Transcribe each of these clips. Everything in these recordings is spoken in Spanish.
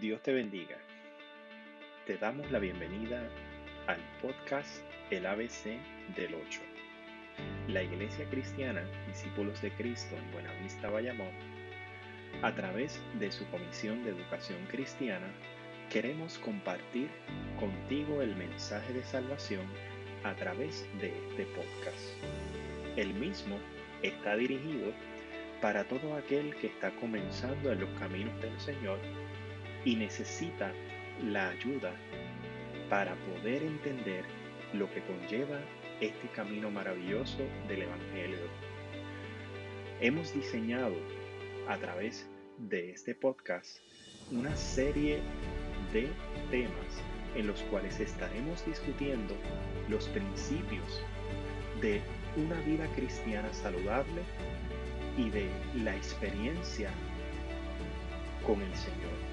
Dios te bendiga. Te damos la bienvenida al podcast El ABC del 8. La Iglesia Cristiana Discípulos de Cristo en Buenavista, Bayamón, a través de su Comisión de Educación Cristiana, queremos compartir contigo el mensaje de salvación a través de este podcast. El mismo está dirigido para todo aquel que está comenzando en los caminos del Señor y necesita la ayuda para poder entender lo que conlleva este camino maravilloso del Evangelio. Hemos diseñado a través de este podcast una serie de temas en los cuales estaremos discutiendo los principios de una vida cristiana saludable y de la experiencia con el Señor.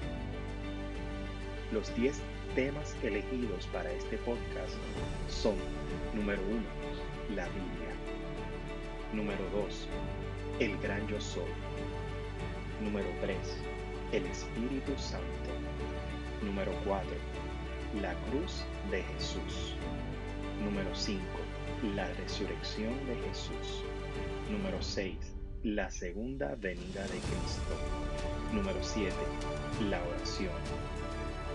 Los 10 temas elegidos para este podcast son, número 1, la Biblia. Número 2, el gran yo soy. Número 3, el Espíritu Santo. Número 4, la cruz de Jesús. Número 5, la resurrección de Jesús. Número 6, la segunda venida de Cristo. Número 7. La oración.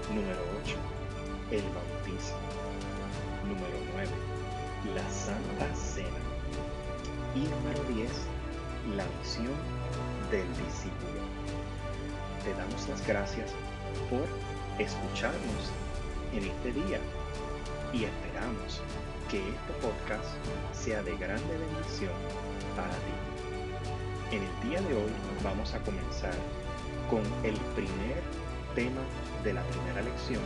Número 8. El bautismo. Número 9. La Santa Cena. Y número 10. La misión del discípulo. Te damos las gracias por escucharnos en este día y esperamos que este podcast sea de grande bendición para ti. En el día de hoy vamos a comenzar con el primer tema de la primera lección,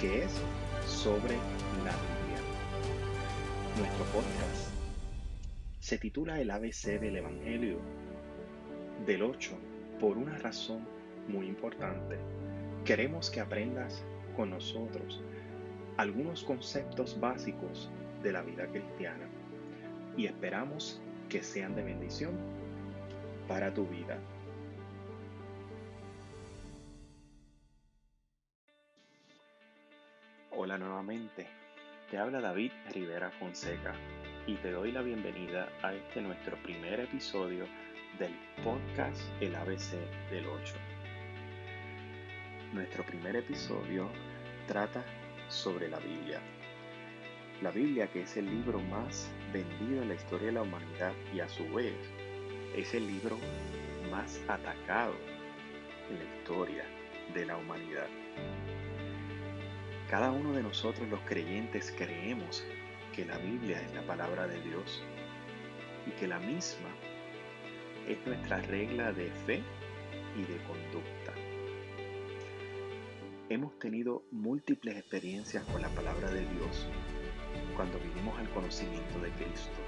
que es sobre la Biblia. Nuestro podcast se titula El ABC del Evangelio del 8 por una razón muy importante. Queremos que aprendas con nosotros algunos conceptos básicos de la vida cristiana y esperamos que sean de bendición para tu vida. Nuevamente, te habla David Rivera Fonseca y te doy la bienvenida a este nuestro primer episodio del podcast El ABC del 8. Nuestro primer episodio trata sobre la Biblia. La Biblia que es el libro más vendido en la historia de la humanidad y a su vez es el libro más atacado en la historia de la humanidad. Cada uno de nosotros los creyentes creemos que la Biblia es la palabra de Dios y que la misma es nuestra regla de fe y de conducta. Hemos tenido múltiples experiencias con la palabra de Dios cuando vinimos al conocimiento de Cristo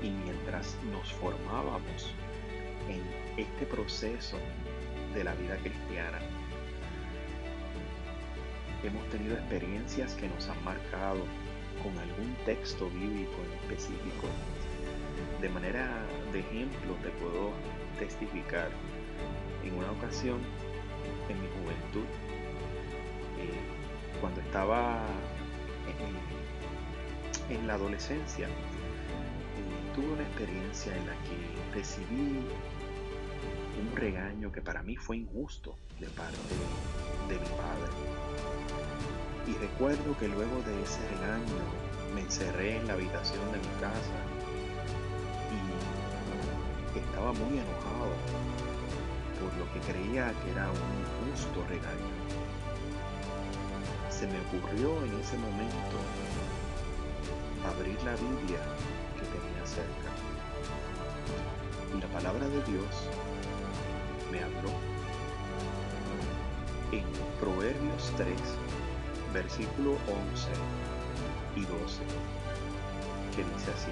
y mientras nos formábamos en este proceso de la vida cristiana, hemos tenido experiencias que nos han marcado con algún texto bíblico en específico. De manera de ejemplo te puedo testificar en una ocasión en mi juventud, eh, cuando estaba en la adolescencia, tuve una experiencia en la que recibí un regaño que para mí fue injusto de parte de mi padre. Y recuerdo que luego de ese regaño me encerré en la habitación de mi casa y estaba muy enojado por lo que creía que era un injusto regaño. Se me ocurrió en ese momento abrir la Biblia cerca. Y la palabra de Dios me habló en Proverbios 3, versículo 11 y 12, que dice así,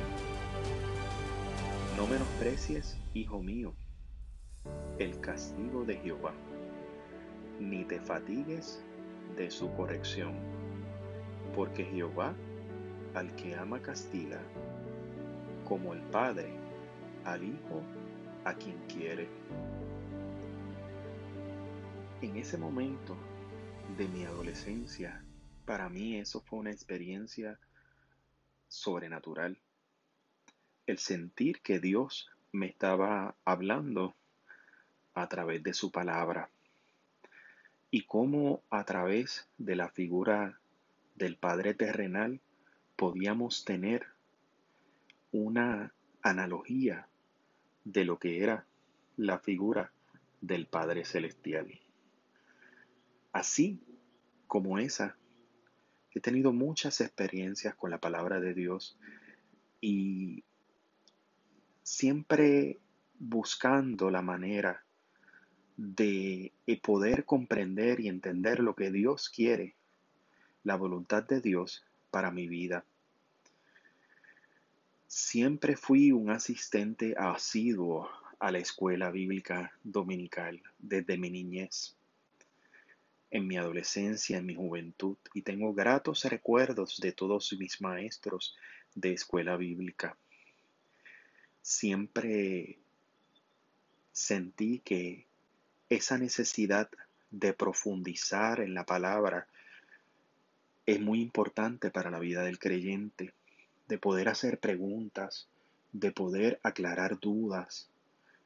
no menosprecies, hijo mío, el castigo de Jehová, ni te fatigues de su corrección, porque Jehová al que ama castiga como el Padre al Hijo a quien quiere. En ese momento de mi adolescencia, para mí eso fue una experiencia sobrenatural. El sentir que Dios me estaba hablando a través de su palabra y cómo a través de la figura del Padre terrenal podíamos tener una analogía de lo que era la figura del Padre celestial. Así como esa, he tenido muchas experiencias con la palabra de Dios y siempre buscando la manera de poder comprender y entender lo que Dios quiere, la voluntad de Dios para mi vida. Siempre fui un asistente asiduo a la escuela bíblica dominical desde mi niñez, en mi adolescencia, en mi juventud, y tengo gratos recuerdos de todos mis maestros de escuela bíblica. Siempre sentí que esa necesidad de profundizar en la palabra es muy importante para la vida del creyente, de poder hacer preguntas, de poder aclarar dudas,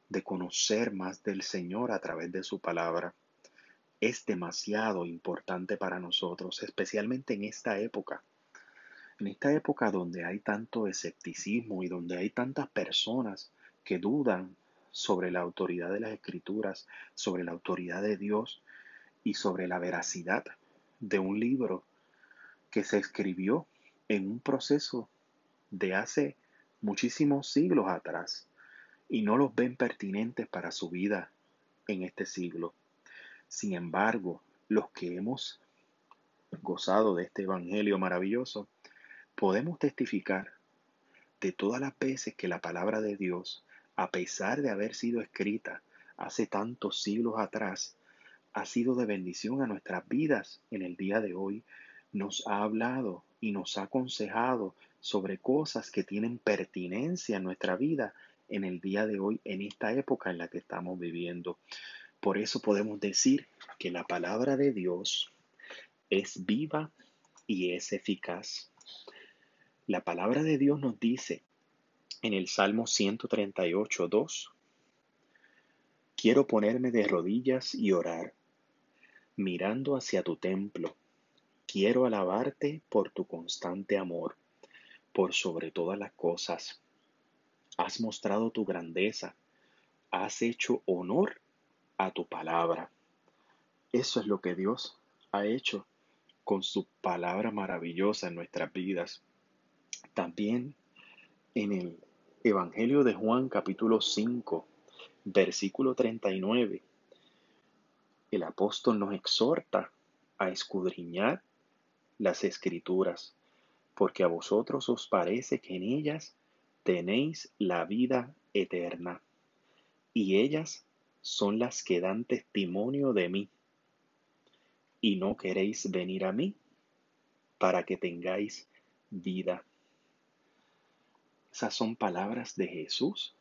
de conocer más del Señor a través de su palabra. Es demasiado importante para nosotros, especialmente en esta época. En esta época donde hay tanto escepticismo y donde hay tantas personas que dudan sobre la autoridad de las escrituras, sobre la autoridad de Dios y sobre la veracidad de un libro que se escribió en un proceso de hace muchísimos siglos atrás y no los ven pertinentes para su vida en este siglo. Sin embargo, los que hemos gozado de este Evangelio maravilloso, podemos testificar de todas las veces que la palabra de Dios a pesar de haber sido escrita hace tantos siglos atrás, ha sido de bendición a nuestras vidas en el día de hoy, nos ha hablado y nos ha aconsejado sobre cosas que tienen pertinencia en nuestra vida en el día de hoy, en esta época en la que estamos viviendo. Por eso podemos decir que la palabra de Dios es viva y es eficaz. La palabra de Dios nos dice en el Salmo 138, 2. Quiero ponerme de rodillas y orar, mirando hacia tu templo. Quiero alabarte por tu constante amor, por sobre todas las cosas. Has mostrado tu grandeza, has hecho honor a tu palabra. Eso es lo que Dios ha hecho con su palabra maravillosa en nuestras vidas. También en el Evangelio de Juan capítulo 5, versículo 39. El apóstol nos exhorta a escudriñar las escrituras, porque a vosotros os parece que en ellas tenéis la vida eterna, y ellas son las que dan testimonio de mí, y no queréis venir a mí para que tengáis vida. Esas son palabras de Jesús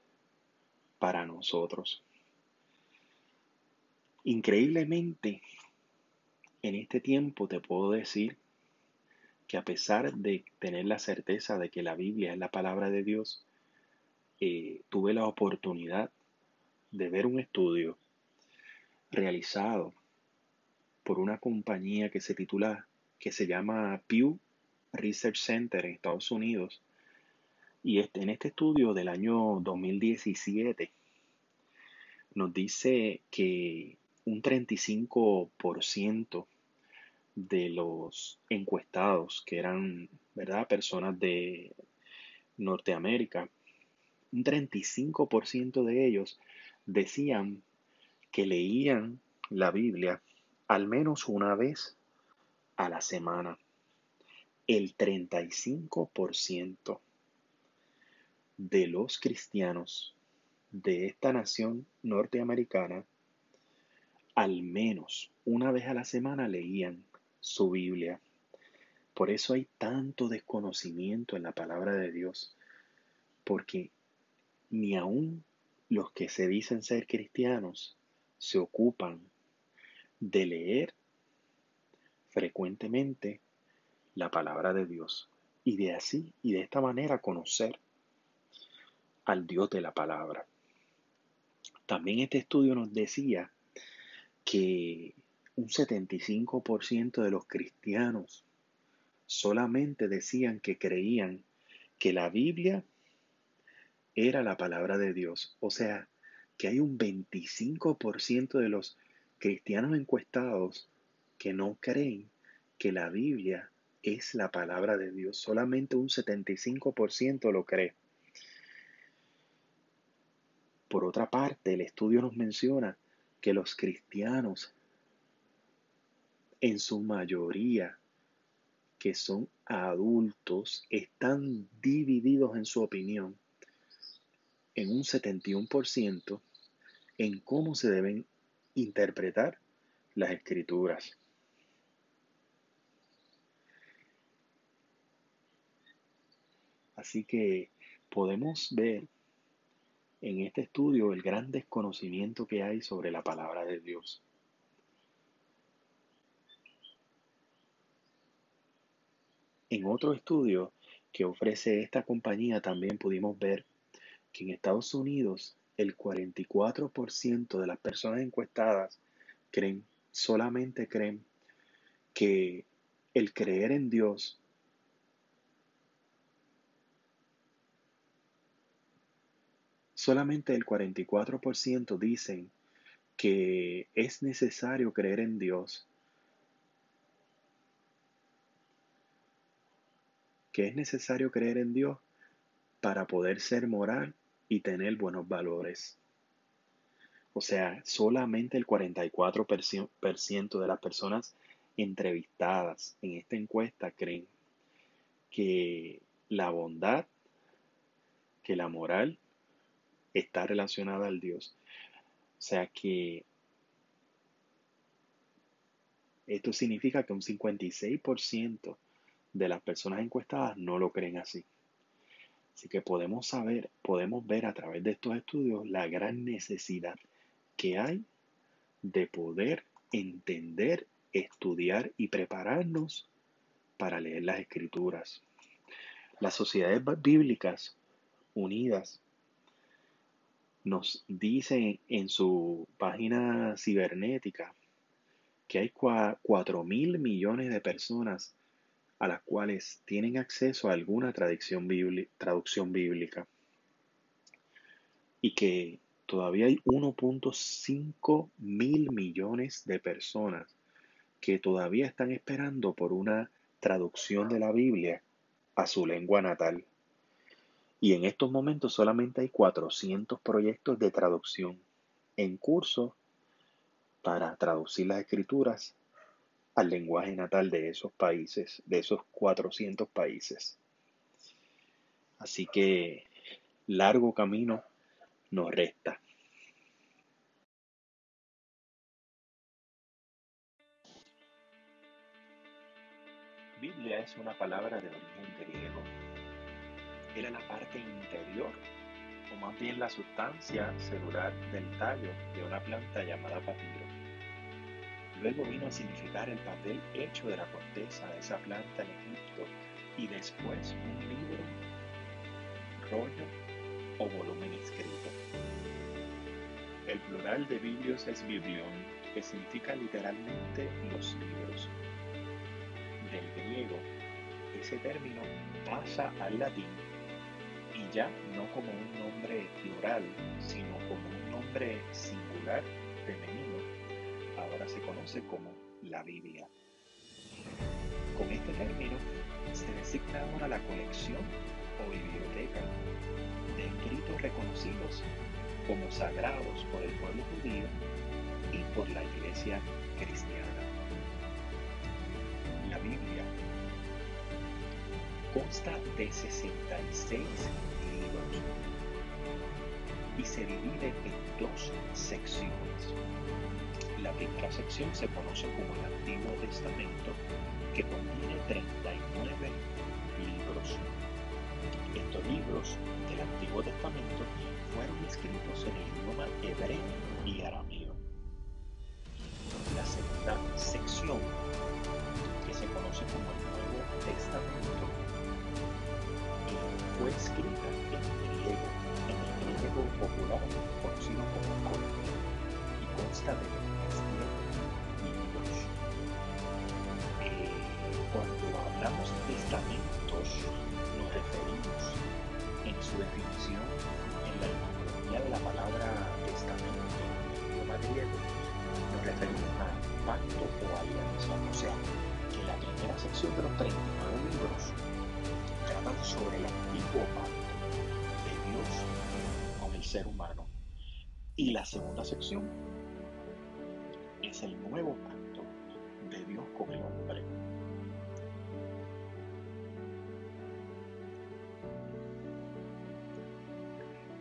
para nosotros. Increíblemente, en este tiempo te puedo decir que a pesar de tener la certeza de que la Biblia es la palabra de Dios, eh, tuve la oportunidad de ver un estudio realizado por una compañía que se titula, que se llama Pew Research Center en Estados Unidos, y este, en este estudio del año 2017 nos dice que un 35% de los encuestados, que eran ¿verdad? personas de Norteamérica, un 35% de ellos decían que leían la Biblia al menos una vez a la semana. El 35% de los cristianos de esta nación norteamericana, al menos una vez a la semana leían su Biblia. Por eso hay tanto desconocimiento en la palabra de Dios, porque ni aun los que se dicen ser cristianos se ocupan de leer frecuentemente la palabra de Dios y de así y de esta manera conocer al Dios de la palabra. También este estudio nos decía que un 75% de los cristianos solamente decían que creían que la Biblia era la palabra de Dios. O sea, que hay un 25% de los cristianos encuestados que no creen que la Biblia es la palabra de Dios. Solamente un 75% lo cree. Por otra parte, el estudio nos menciona que los cristianos, en su mayoría, que son adultos, están divididos en su opinión en un 71% en cómo se deben interpretar las escrituras. Así que podemos ver en este estudio el gran desconocimiento que hay sobre la palabra de Dios. En otro estudio que ofrece esta compañía también pudimos ver que en Estados Unidos el 44% de las personas encuestadas creen, solamente creen que el creer en Dios solamente el 44% dicen que es necesario creer en Dios, que es necesario creer en Dios para poder ser moral y tener buenos valores. O sea, solamente el 44% de las personas entrevistadas en esta encuesta creen que la bondad, que la moral está relacionada al Dios. O sea que esto significa que un 56% de las personas encuestadas no lo creen así. Así que podemos saber, podemos ver a través de estos estudios la gran necesidad que hay de poder entender, estudiar y prepararnos para leer las escrituras. Las sociedades bíblicas unidas nos dicen en su página cibernética que hay 4 mil millones de personas a las cuales tienen acceso a alguna traducción, bíblica y que todavía hay 1.5 mil millones de personas que todavía están esperando por una traducción de la Biblia a su lengua natal. Y en estos momentos solamente hay 400 proyectos de traducción en curso para traducir las escrituras al lenguaje natal de esos países, de esos 400 países. Así que largo camino nos resta. Biblia es una palabra de origen griego. Era la parte interior, o más bien la sustancia celular del tallo de una planta llamada papiro. Luego vino a significar el papel hecho de la corteza de esa planta en Egipto y después un libro, rollo o volumen escrito. El plural de biblios es biblión, que significa literalmente los libros. Del griego, ese término pasa al latín y ya no como un nombre plural, sino como un nombre singular femenino ahora se conoce como la Biblia. Con este término se designa ahora la colección o biblioteca de escritos reconocidos como sagrados por el pueblo judío y por la iglesia cristiana. La Biblia consta de 66 libros y se divide en dos secciones. La primera sección se conoce como el Antiguo Testamento, que contiene 39 libros. Estos libros del Antiguo Testamento fueron escritos en el idioma hebreo y arameo. La segunda sección, que se conoce como el Nuevo Testamento, fue escrita en griego, en el griego popular conocido como Corán consta de 27 libros. Eh, cuando hablamos de testamentos, nos referimos en su definición en la etimología de la palabra testamento en idioma griego, nos referimos a pacto o alianza. O sea, que la primera sección de los 39 libros tratan sobre el antiguo pacto de Dios con el ser humano. Y la segunda sección es el nuevo pacto de Dios con el hombre.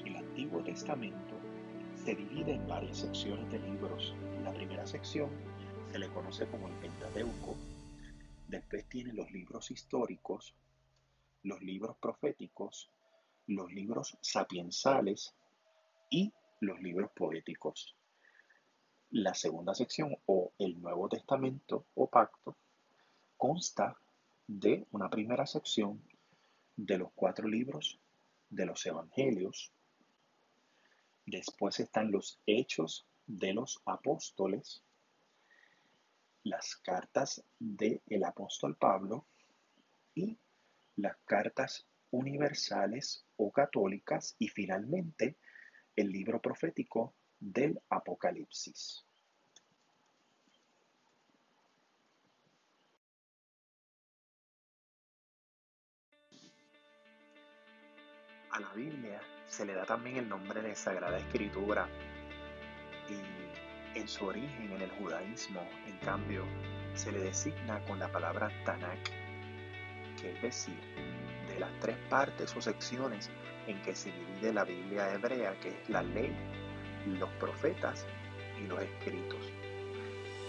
El Antiguo Testamento se divide en varias secciones de libros. La primera sección se le conoce como el Pentateuco. Después tiene los libros históricos, los libros proféticos, los libros sapiensales y los libros poéticos. La segunda sección o el Nuevo Testamento o pacto consta de una primera sección de los cuatro libros de los evangelios. Después están los hechos de los apóstoles, las cartas del el apóstol Pablo y las cartas universales o católicas y finalmente el libro profético del Apocalipsis. A la Biblia se le da también el nombre de Sagrada Escritura y en su origen en el judaísmo, en cambio, se le designa con la palabra Tanakh, que es decir, de las tres partes o secciones en que se divide la Biblia hebrea, que es la ley, los profetas y los escritos.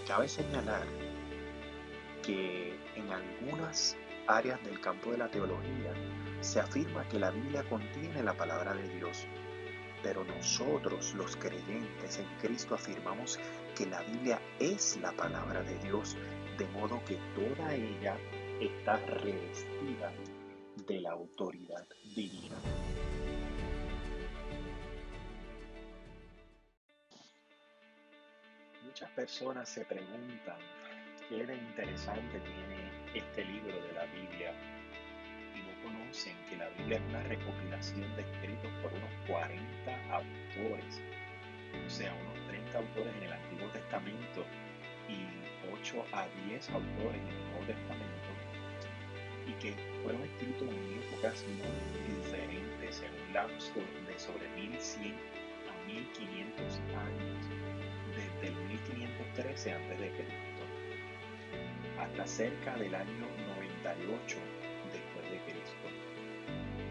Cabe señalar que en algunas áreas del campo de la teología se afirma que la Biblia contiene la palabra de Dios, pero nosotros los creyentes en Cristo afirmamos que la Biblia es la palabra de Dios, de modo que toda ella está revestida de la autoridad divina. Personas se preguntan qué interesante tiene este libro de la Biblia y no conocen que la Biblia es una recopilación de escritos por unos 40 autores, o sea, unos 30 autores en el Antiguo Testamento y 8 a 10 autores en el Nuevo Testamento y que fueron escritos en épocas muy diferentes, en un lapso de sobre 1100 a 1500 años, desde el 1513 a.C. hasta cerca del año 98 después de Cristo.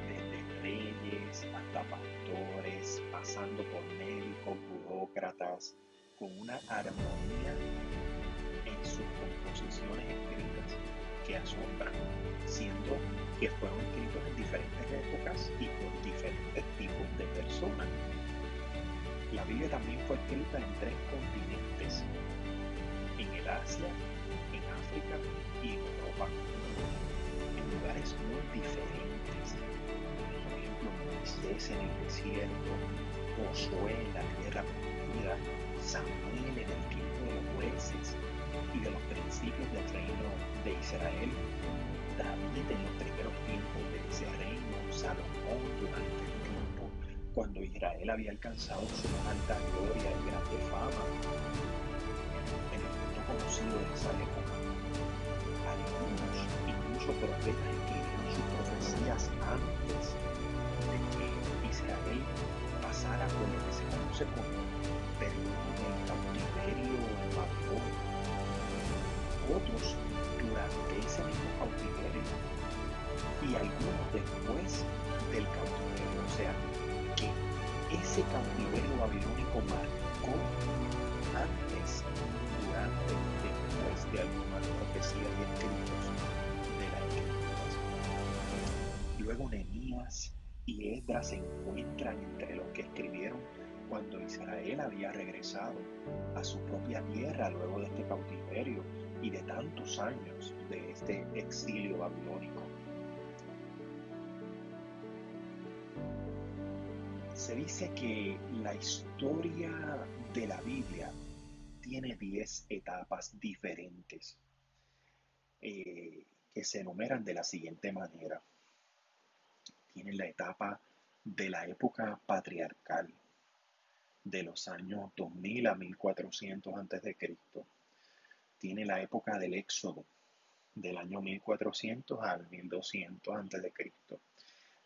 Desde reyes hasta pastores, pasando por médicos, burócratas, con una armonía en sus composiciones escritas que asombran, siendo que fueron escritos en diferentes épocas y por diferentes tipos de personas. La Biblia también fue escrita en tres continentes, en el Asia, en África y en Europa, en lugares muy diferentes. Por ejemplo, Moisés en el desierto, Josué en la tierra prometida, Samuel en el tiempo de los jueces, y de los principios del reino de Israel, David en los primeros tiempos de ese reino, Salomón durante cuando Israel había alcanzado su alta gloria y grande fama en el mundo conocido de esa época. Algunos, incluso profetas, escribieron sus profecías antes de que Israel pasara por lo que se conoce como del cautiverio en Babilonia otros durante ese mismo cautiverio y algunos después del cautiverio. O sea, ese cautiverio babilónico marcó antes, durante y después de algunas profecías y escritos de la escritura. Luego Nehemías y Esdras se encuentran entre los que escribieron cuando Israel había regresado a su propia tierra luego de este cautiverio y de tantos años de este exilio babilónico. Se dice que la historia de la Biblia tiene 10 etapas diferentes eh, que se enumeran de la siguiente manera. Tiene la etapa de la época patriarcal, de los años 2000 a 1400 a.C. Tiene la época del Éxodo, del año 1400 al 1200 a.C.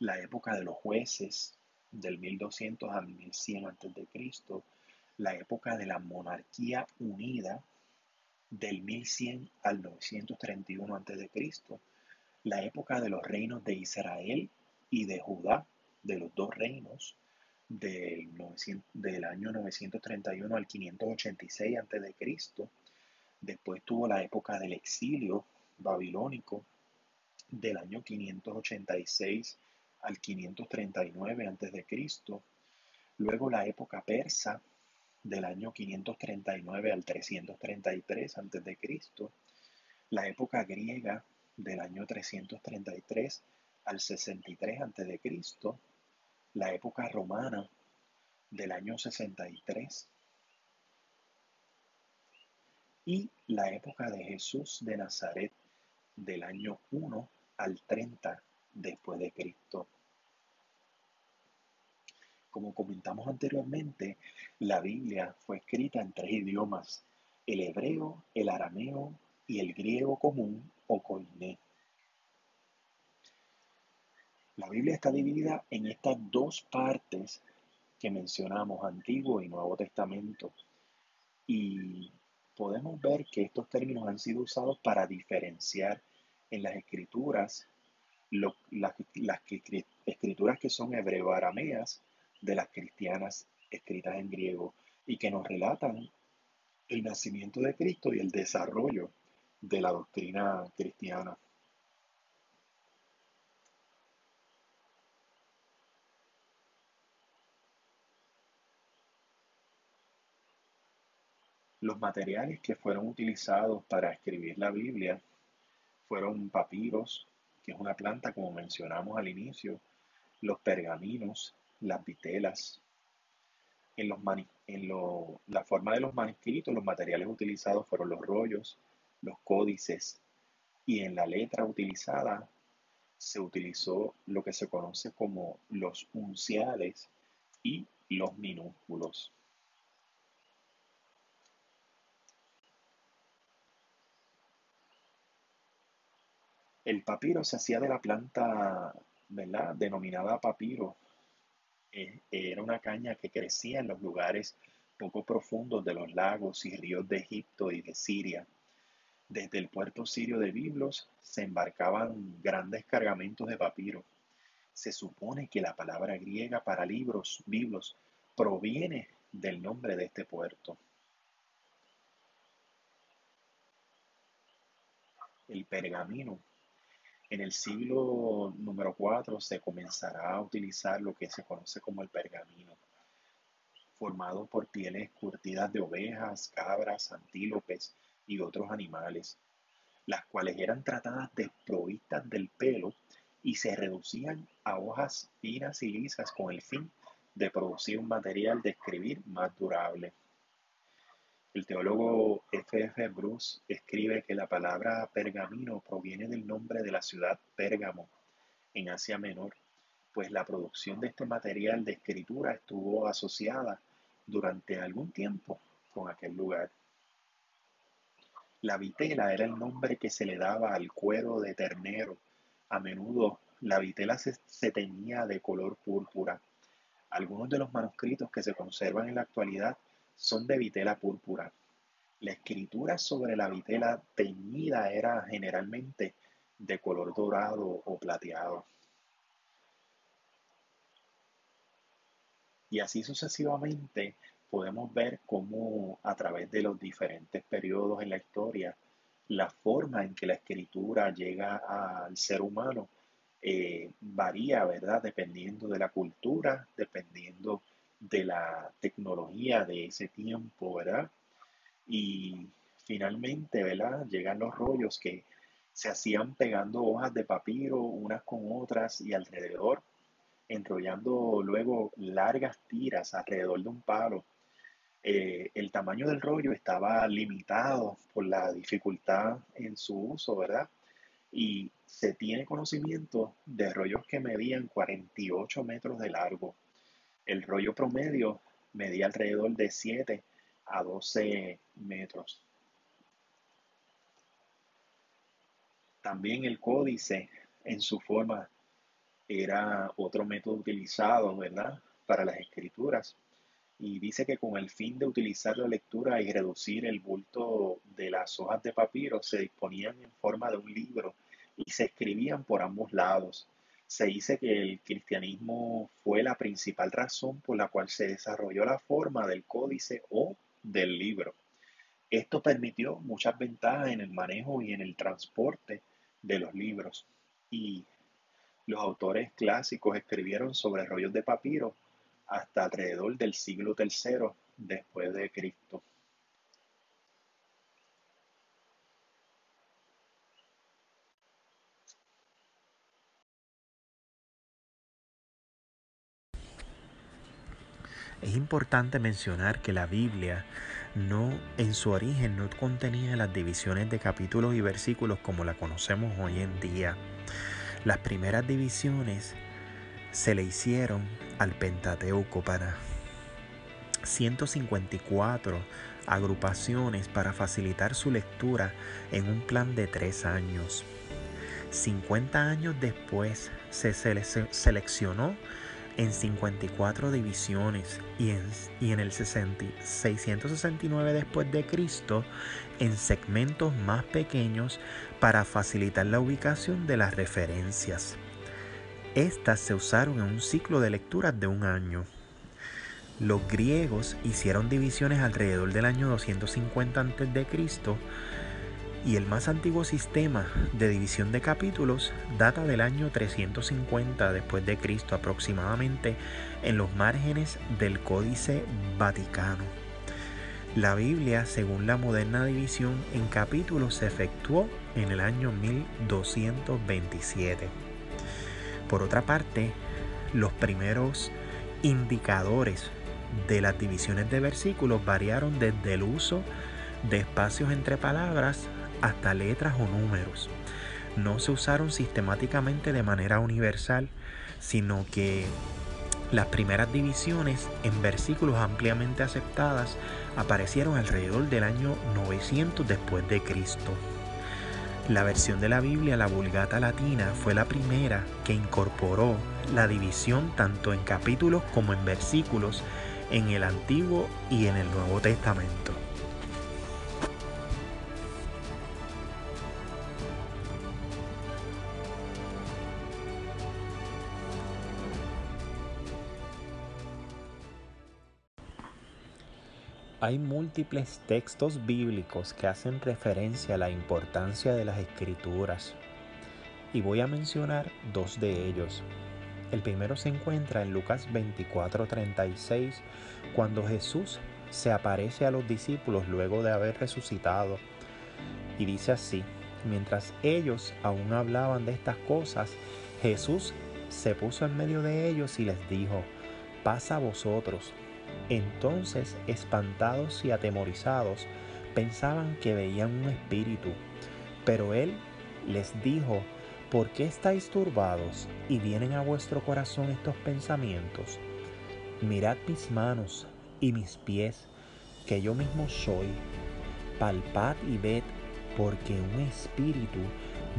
La época de los jueces, del 1200 al 1100 a.C. La época de la monarquía unida, del 1100 al 931 a.C. La época de los reinos de Israel y de Judá, de los dos reinos, del, del año 931 al 586 a.C. Después tuvo la época del exilio babilónico del año 586 al 539 a.C. Luego la época persa del año 539 al 333 a.C. La época griega del año 333 al 63 a.C la época romana del año 63 y la época de Jesús de Nazaret del año 1 al 30 después de Cristo. Como comentamos anteriormente, la Biblia fue escrita en tres idiomas, el hebreo, el arameo y el griego común o koiné. La Biblia está dividida en estas dos partes que mencionamos, Antiguo y Nuevo Testamento. Y podemos ver que estos términos han sido usados para diferenciar en las escrituras las, escrituras que son hebreo-arameas de las cristianas escritas en griego y que nos relatan el nacimiento de Cristo y el desarrollo de la doctrina cristiana. Los materiales que fueron utilizados para escribir la Biblia fueron papiros, que es una planta como mencionamos al inicio, los pergaminos, las vitelas. En, los en la forma de los manuscritos, los materiales utilizados fueron los rollos, los códices y en la letra utilizada se utilizó lo que se conoce como los unciales y los minúsculos. El papiro se hacía de la planta, ¿verdad? Denominada papiro. Eh, era una caña que crecía en los lugares poco profundos de los lagos y ríos de Egipto y de Siria. Desde el puerto sirio de Biblos se embarcaban grandes cargamentos de papiro. Se supone que la palabra griega para libros, Biblos, proviene del nombre de este puerto. El pergamino en el siglo número 4 se comenzará a utilizar lo que se conoce como el pergamino, formado por pieles curtidas de ovejas, cabras, antílopes y otros animales, las cuales eran tratadas desprovistas del pelo y se reducían a hojas finas y lisas con el fin de producir un material de escribir más durable. El teólogo F. F. Bruce escribe que la palabra pergamino proviene del nombre de la ciudad Pérgamo, en Asia Menor, pues la producción de este material de escritura estuvo asociada durante algún tiempo con aquel lugar. La vitela era el nombre que se le daba al cuero de ternero. A menudo la vitela se, se teñía de color púrpura. Algunos de los manuscritos que se conservan en la actualidad son de vitela púrpura. La escritura sobre la vitela teñida era generalmente de color dorado o plateado. Y así sucesivamente podemos ver cómo a través de los diferentes periodos en la historia, la forma en que la escritura llega al ser humano eh, varía, ¿verdad? Dependiendo de la cultura, dependiendo de la tecnología de ese tiempo, ¿verdad? Y finalmente, ¿verdad? Llegan los rollos que se hacían pegando hojas de papiro unas con otras y alrededor, enrollando luego largas tiras alrededor de un palo Eh, el tamaño del rollo estaba limitado por la dificultad en su uso, ¿verdad? Y se tiene conocimiento de rollos que medían 48 metros de largo. El rollo promedio medía alrededor de 7 a 12 metros. También el códice en su forma era otro método utilizado, ¿verdad? Para las escrituras. Y dice que con el fin de utilizar la lectura y reducir el bulto de las hojas de papiro, se disponían en forma de un libro y se escribían por ambos lados. Se dice que el cristianismo fue la principal razón por la cual se desarrolló la forma del códice o del libro. Esto permitió muchas ventajas en el manejo y en el transporte de los libros. Y los autores clásicos escribieron sobre rollos de papiro hasta alrededor del siglo III después de Cristo. Es importante mencionar que la Biblia no en su origen no contenía las divisiones de capítulos y versículos como la conocemos hoy en día. Las primeras divisiones se le hicieron al Pentateuco para 154 agrupaciones para facilitar su lectura en un plan de tres años. 50 años después se seleccionó en 54 divisiones y en, y en el 669 después de Cristo en segmentos más pequeños para facilitar la ubicación de las referencias. Estas se usaron en un ciclo de lecturas de un año. Los griegos hicieron divisiones alrededor del año 250 a.C y el más antiguo sistema de división de capítulos data del año 350 después de Cristo aproximadamente en los márgenes del Códice Vaticano. La Biblia, según la moderna división en capítulos, se efectuó en el año 1227. Por otra parte, los primeros indicadores de las divisiones de versículos variaron desde el uso de espacios entre palabras hasta letras o números. No se usaron sistemáticamente de manera universal, sino que las primeras divisiones en versículos ampliamente aceptadas aparecieron alrededor del año 900 después de Cristo. La versión de la Biblia, la Vulgata Latina, fue la primera que incorporó la división tanto en capítulos como en versículos en el Antiguo y en el Nuevo Testamento. Hay múltiples textos bíblicos que hacen referencia a la importancia de las escrituras y voy a mencionar dos de ellos. El primero se encuentra en Lucas 24:36 cuando Jesús se aparece a los discípulos luego de haber resucitado y dice así, mientras ellos aún hablaban de estas cosas, Jesús se puso en medio de ellos y les dijo, pasa a vosotros entonces, espantados y atemorizados, pensaban que veían un espíritu. Pero él les dijo, ¿por qué estáis turbados y vienen a vuestro corazón estos pensamientos? Mirad mis manos y mis pies, que yo mismo soy. Palpad y ved, porque un espíritu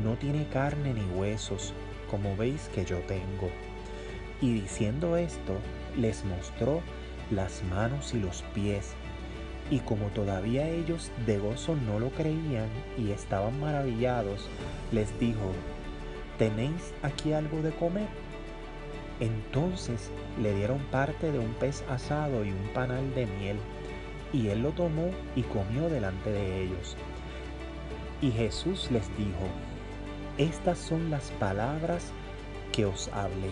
no tiene carne ni huesos, como veis que yo tengo. Y diciendo esto, les mostró las manos y los pies. Y como todavía ellos de gozo no lo creían y estaban maravillados, les dijo, ¿tenéis aquí algo de comer? Entonces le dieron parte de un pez asado y un panal de miel, y él lo tomó y comió delante de ellos. Y Jesús les dijo, estas son las palabras que os hablé,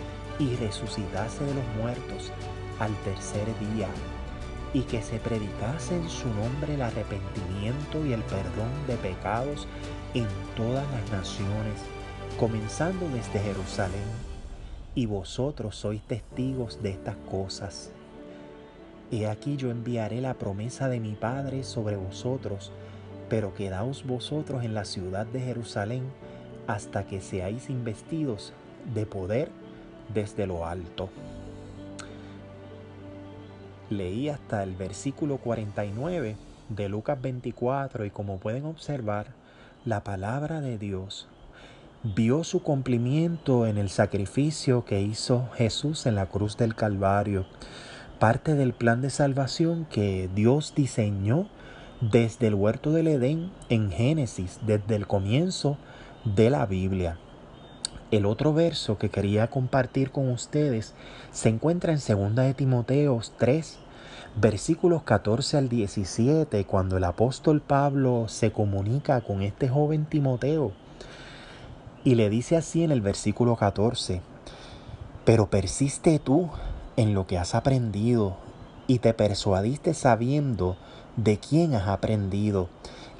y resucitase de los muertos al tercer día, y que se predicase en su nombre el arrepentimiento y el perdón de pecados en todas las naciones, comenzando desde Jerusalén. Y vosotros sois testigos de estas cosas. He aquí yo enviaré la promesa de mi Padre sobre vosotros, pero quedaos vosotros en la ciudad de Jerusalén hasta que seáis investidos de poder desde lo alto. Leí hasta el versículo 49 de Lucas 24 y como pueden observar, la palabra de Dios vio su cumplimiento en el sacrificio que hizo Jesús en la cruz del Calvario, parte del plan de salvación que Dios diseñó desde el huerto del Edén en Génesis, desde el comienzo de la Biblia. El otro verso que quería compartir con ustedes se encuentra en 2 de Timoteo 3, versículos 14 al 17, cuando el apóstol Pablo se comunica con este joven Timoteo y le dice así en el versículo 14, pero persiste tú en lo que has aprendido y te persuadiste sabiendo de quién has aprendido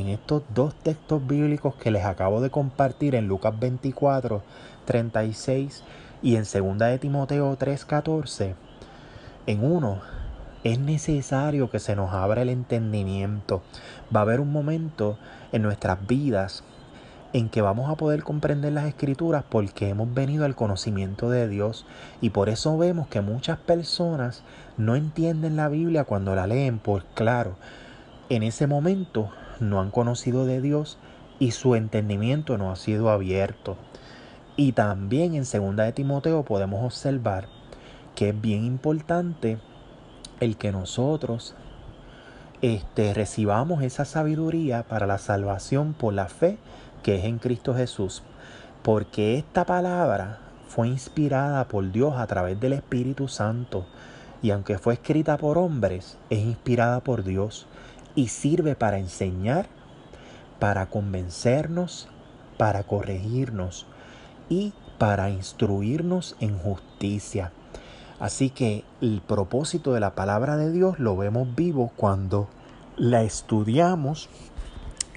en estos dos textos bíblicos que les acabo de compartir en Lucas 24, 36 y en 2 de Timoteo 3, 14, en uno es necesario que se nos abra el entendimiento. Va a haber un momento en nuestras vidas en que vamos a poder comprender las escrituras porque hemos venido al conocimiento de Dios y por eso vemos que muchas personas no entienden la Biblia cuando la leen, por claro, en ese momento no han conocido de Dios y su entendimiento no ha sido abierto. Y también en segunda de Timoteo podemos observar que es bien importante el que nosotros este, recibamos esa sabiduría para la salvación por la fe que es en Cristo Jesús, porque esta palabra fue inspirada por Dios a través del Espíritu Santo. Y aunque fue escrita por hombres, es inspirada por Dios y sirve para enseñar, para convencernos, para corregirnos y para instruirnos en justicia. Así que el propósito de la palabra de Dios lo vemos vivo cuando la estudiamos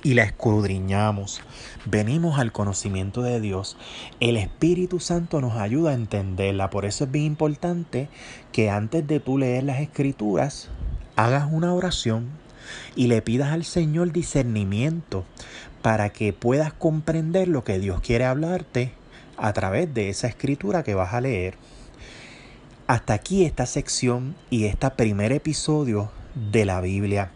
y la escudriñamos. Venimos al conocimiento de Dios. El Espíritu Santo nos ayuda a entenderla. Por eso es bien importante que antes de tú leer las escrituras, hagas una oración y le pidas al Señor discernimiento para que puedas comprender lo que Dios quiere hablarte a través de esa escritura que vas a leer. Hasta aquí esta sección y este primer episodio de la Biblia.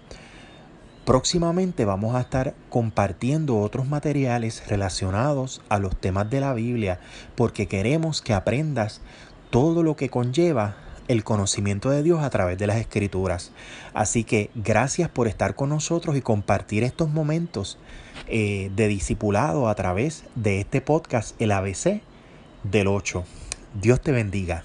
Próximamente vamos a estar compartiendo otros materiales relacionados a los temas de la Biblia porque queremos que aprendas todo lo que conlleva el conocimiento de Dios a través de las escrituras. Así que gracias por estar con nosotros y compartir estos momentos eh, de discipulado a través de este podcast, el ABC del 8. Dios te bendiga.